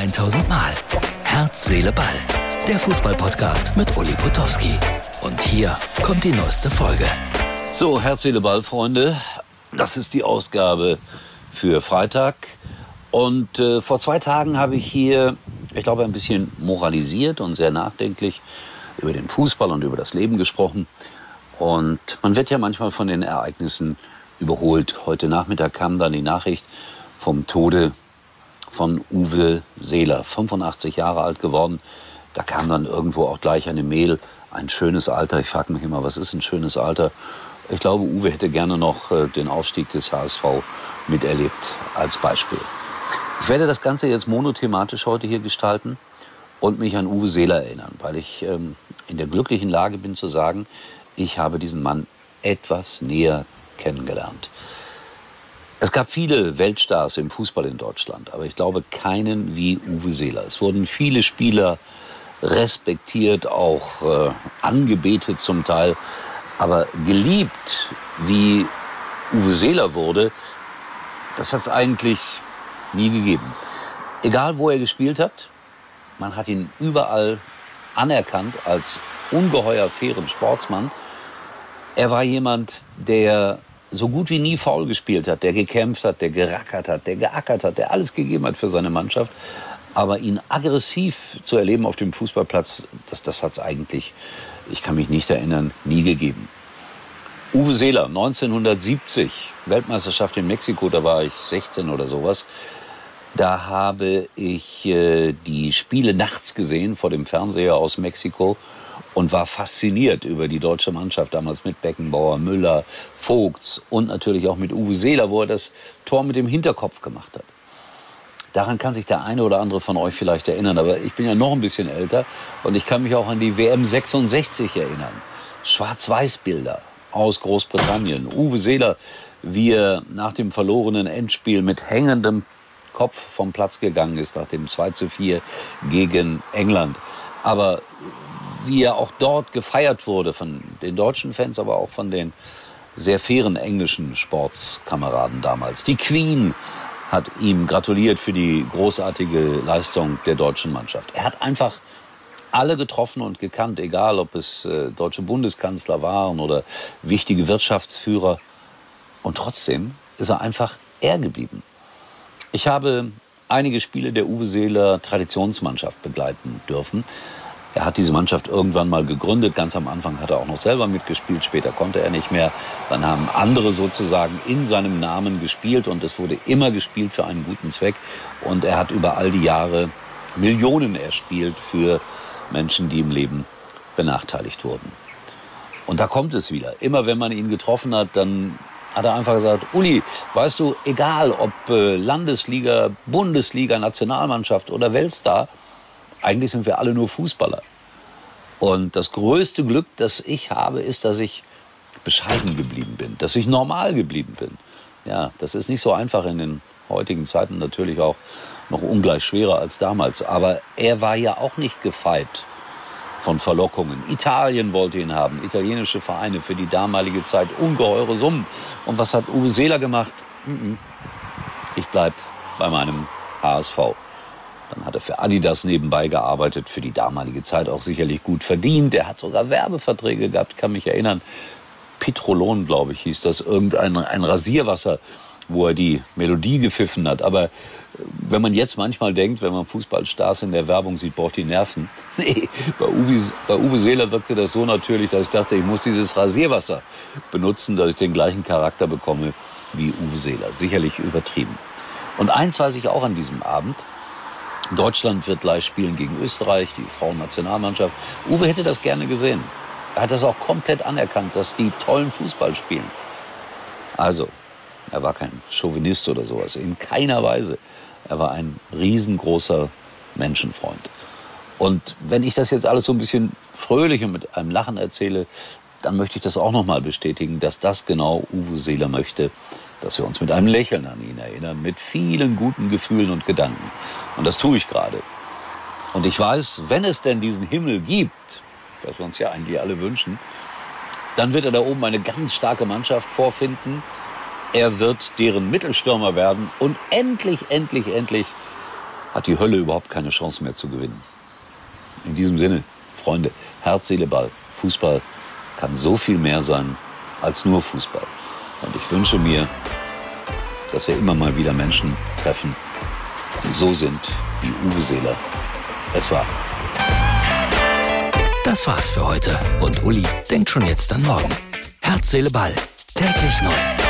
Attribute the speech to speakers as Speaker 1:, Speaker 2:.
Speaker 1: 1000 Mal. Herz, Seele, Ball. Der Fußballpodcast mit Uli Potowski. Und hier kommt die neueste Folge.
Speaker 2: So, Herz, Seele, Ball, Freunde. Das ist die Ausgabe für Freitag. Und äh, vor zwei Tagen habe ich hier, ich glaube, ein bisschen moralisiert und sehr nachdenklich über den Fußball und über das Leben gesprochen. Und man wird ja manchmal von den Ereignissen überholt. Heute Nachmittag kam dann die Nachricht vom Tode von Uwe Seeler, 85 Jahre alt geworden. Da kam dann irgendwo auch gleich eine Mail, ein schönes Alter. Ich frage mich immer, was ist ein schönes Alter? Ich glaube, Uwe hätte gerne noch äh, den Aufstieg des HSV miterlebt als Beispiel. Ich werde das Ganze jetzt monothematisch heute hier gestalten und mich an Uwe Seeler erinnern, weil ich ähm, in der glücklichen Lage bin zu sagen, ich habe diesen Mann etwas näher kennengelernt. Es gab viele Weltstars im Fußball in Deutschland, aber ich glaube keinen wie Uwe Seeler. Es wurden viele Spieler respektiert, auch äh, angebetet zum Teil, aber geliebt wie Uwe Seeler wurde, das hat es eigentlich nie gegeben. Egal wo er gespielt hat, man hat ihn überall anerkannt als ungeheuer fairen Sportsmann. Er war jemand, der so gut wie nie faul gespielt hat, der gekämpft hat, der gerackert hat, der geackert hat, der alles gegeben hat für seine Mannschaft. Aber ihn aggressiv zu erleben auf dem Fußballplatz, das, das hat es eigentlich, ich kann mich nicht erinnern, nie gegeben. Uwe Seeler, 1970, Weltmeisterschaft in Mexiko, da war ich 16 oder sowas. Da habe ich äh, die Spiele nachts gesehen vor dem Fernseher aus Mexiko und war fasziniert über die deutsche Mannschaft damals mit Beckenbauer, Müller, Vogts und natürlich auch mit Uwe Seeler, wo er das Tor mit dem Hinterkopf gemacht hat. Daran kann sich der eine oder andere von euch vielleicht erinnern, aber ich bin ja noch ein bisschen älter und ich kann mich auch an die WM 66 erinnern. Schwarz-Weiß-Bilder aus Großbritannien. Uwe Seeler, wie er nach dem verlorenen Endspiel mit hängendem Kopf vom Platz gegangen ist, nach dem 2 zu 4 gegen England. Aber wie er auch dort gefeiert wurde von den deutschen Fans, aber auch von den sehr fairen englischen Sportskameraden damals. Die Queen hat ihm gratuliert für die großartige Leistung der deutschen Mannschaft. Er hat einfach alle getroffen und gekannt, egal ob es äh, deutsche Bundeskanzler waren oder wichtige Wirtschaftsführer. Und trotzdem ist er einfach er geblieben. Ich habe einige Spiele der Uwe Seeler Traditionsmannschaft begleiten dürfen. Er hat diese Mannschaft irgendwann mal gegründet. Ganz am Anfang hat er auch noch selber mitgespielt. Später konnte er nicht mehr. Dann haben andere sozusagen in seinem Namen gespielt und es wurde immer gespielt für einen guten Zweck. Und er hat über all die Jahre Millionen erspielt für Menschen, die im Leben benachteiligt wurden. Und da kommt es wieder. Immer wenn man ihn getroffen hat, dann hat er einfach gesagt, Uli, weißt du, egal ob äh, Landesliga, Bundesliga, Nationalmannschaft oder Weltstar, eigentlich sind wir alle nur Fußballer. Und das größte Glück, das ich habe, ist, dass ich bescheiden geblieben bin, dass ich normal geblieben bin. Ja, das ist nicht so einfach in den heutigen Zeiten natürlich auch noch ungleich schwerer als damals. Aber er war ja auch nicht gefeit von Verlockungen. Italien wollte ihn haben, italienische Vereine für die damalige Zeit ungeheure Summen. Und was hat Uwe Seeler gemacht? Ich bleib bei meinem HSV. Dann hat er für Adidas nebenbei gearbeitet, für die damalige Zeit auch sicherlich gut verdient. Er hat sogar Werbeverträge gehabt, kann mich erinnern. Petrolon, glaube ich, hieß das, irgendein ein Rasierwasser, wo er die Melodie gepfiffen hat. Aber äh, wenn man jetzt manchmal denkt, wenn man Fußballstars in der Werbung sieht, braucht die Nerven. Nee, bei Uwe, bei Uwe Seeler wirkte das so natürlich, dass ich dachte, ich muss dieses Rasierwasser benutzen, dass ich den gleichen Charakter bekomme wie Uwe Seeler. Sicherlich übertrieben. Und eins weiß ich auch an diesem Abend. Deutschland wird gleich spielen gegen Österreich, die Frauennationalmannschaft. Uwe hätte das gerne gesehen. Er hat das auch komplett anerkannt, dass die tollen Fußball spielen. Also, er war kein Chauvinist oder sowas, in keiner Weise. Er war ein riesengroßer Menschenfreund. Und wenn ich das jetzt alles so ein bisschen fröhlich und mit einem Lachen erzähle, dann möchte ich das auch nochmal bestätigen, dass das genau Uwe Seeler möchte, dass wir uns mit einem Lächeln an ihn erinnern, mit vielen guten Gefühlen und Gedanken. Und das tue ich gerade. Und ich weiß, wenn es denn diesen Himmel gibt, was wir uns ja eigentlich alle wünschen, dann wird er da oben eine ganz starke Mannschaft vorfinden. Er wird deren Mittelstürmer werden und endlich, endlich, endlich hat die Hölle überhaupt keine Chance mehr zu gewinnen. In diesem Sinne, Freunde, Herz, Seele, Ball. Fußball kann so viel mehr sein als nur Fußball. Und ich wünsche mir, dass wir immer mal wieder Menschen treffen, die so sind wie Uwe Seeler. Es war.
Speaker 1: Das war's für heute. Und Uli denkt schon jetzt an morgen. Herz, Seele, Ball. Täglich neu.